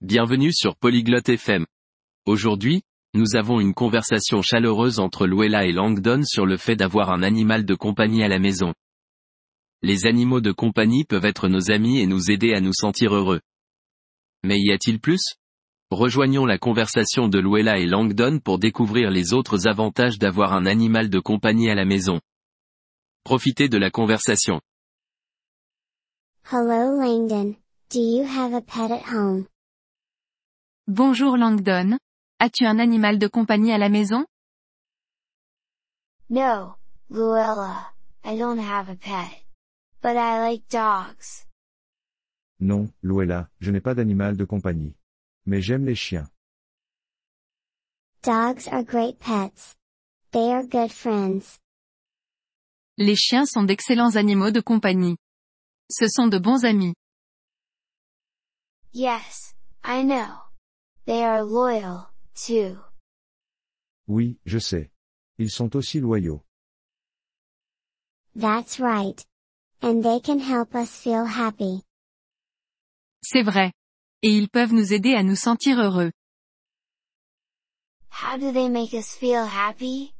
Bienvenue sur Polyglotte FM. Aujourd'hui, nous avons une conversation chaleureuse entre Luella et Langdon sur le fait d'avoir un animal de compagnie à la maison. Les animaux de compagnie peuvent être nos amis et nous aider à nous sentir heureux. Mais y a-t-il plus? Rejoignons la conversation de Luella et Langdon pour découvrir les autres avantages d'avoir un animal de compagnie à la maison. Profitez de la conversation. Hello Langdon, do you have a pet at home? Bonjour Langdon. As-tu un animal de compagnie à la maison? No, Luella, I don't have a pet. But I like dogs. Non, Luella, je n'ai pas d'animal de compagnie. Mais j'aime les chiens. Dogs are great pets. They are good friends. Les chiens sont d'excellents animaux de compagnie. Ce sont de bons amis. Yes, I know. They are loyal, too. Oui, je sais. Ils sont aussi loyaux. That's right. And they can help us feel happy. C'est vrai. Et ils peuvent nous aider à nous sentir heureux. How do they make us feel happy?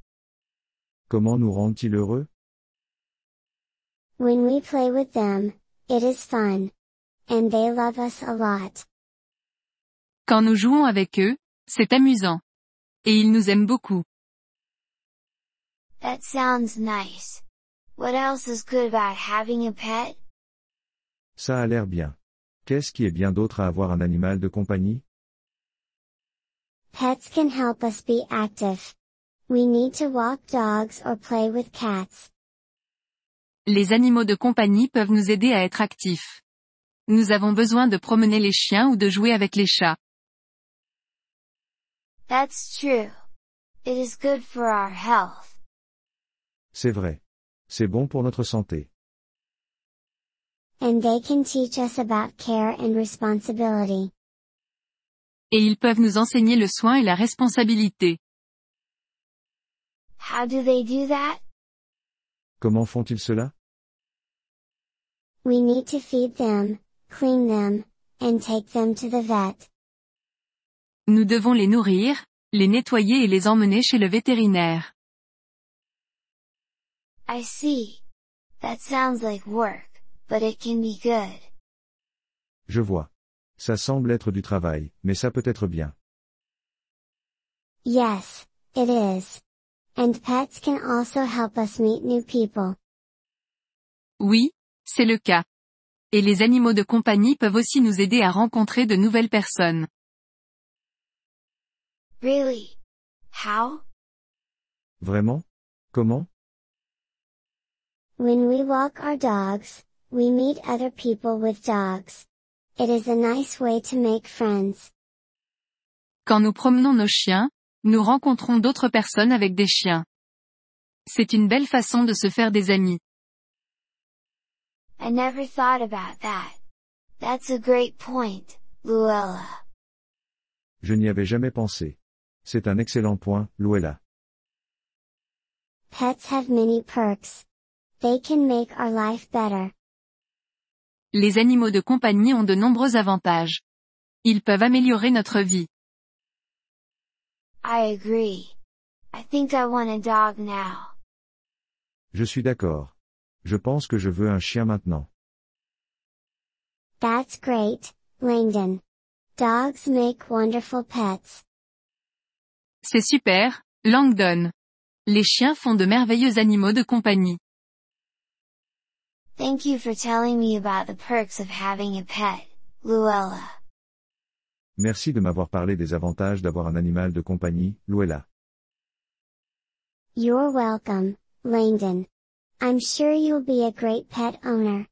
Comment nous rendent-ils heureux When we play with them, it is fun. And they love us a lot. Quand nous jouons avec eux, c'est amusant. Et ils nous aiment beaucoup. That sounds nice. What else is good about having a pet? Ça a l'air bien. Qu'est-ce qui est bien d'autre à avoir un animal de compagnie? Pets can help us be active. We need to walk dogs or play with cats. Les animaux de compagnie peuvent nous aider à être actifs. Nous avons besoin de promener les chiens ou de jouer avec les chats. That's true. It is good for our health. C'est vrai. C'est bon pour notre santé. And they can teach us about care and responsibility. Et ils peuvent nous enseigner le soin et la responsabilité. How do they do that? Comment font-ils cela? We need to feed them, clean them, and take them to the vet. Nous devons les nourrir, les nettoyer et les emmener chez le vétérinaire. I see. That sounds like work, but it can be good. Je vois. Ça semble être du travail, mais ça peut être bien. Yes, it is. And pets can also help us meet new people. Oui, c'est le cas. Et les animaux de compagnie peuvent aussi nous aider à rencontrer de nouvelles personnes. Really? How? Vraiment? Comment? When we walk our dogs, we meet other people with dogs. It is a nice way to make friends. Quand nous promenons nos chiens, nous rencontrons d'autres personnes avec des chiens. C'est une belle façon de se faire des amis. I never thought about that. That's a great point, Luella. Je n'y avais jamais pensé. C'est un excellent point, Luella. Pets have many perks. They can make our life better. Les animaux de compagnie ont de nombreux avantages. Ils peuvent améliorer notre vie. I agree. I think I want a dog now. Je suis d'accord. Je pense que je veux un chien maintenant. That's great, Langdon. Dogs make wonderful pets. C'est super, Langdon. Les chiens font de merveilleux animaux de compagnie. Thank you for telling me about the perks of having a pet, Luella. Merci de m'avoir parlé des avantages d'avoir un animal de compagnie, Luella. You're welcome, Langdon. I'm sure you'll be a great pet owner.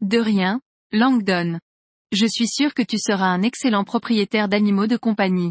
De rien, Langdon. Je suis sûr que tu seras un excellent propriétaire d'animaux de compagnie.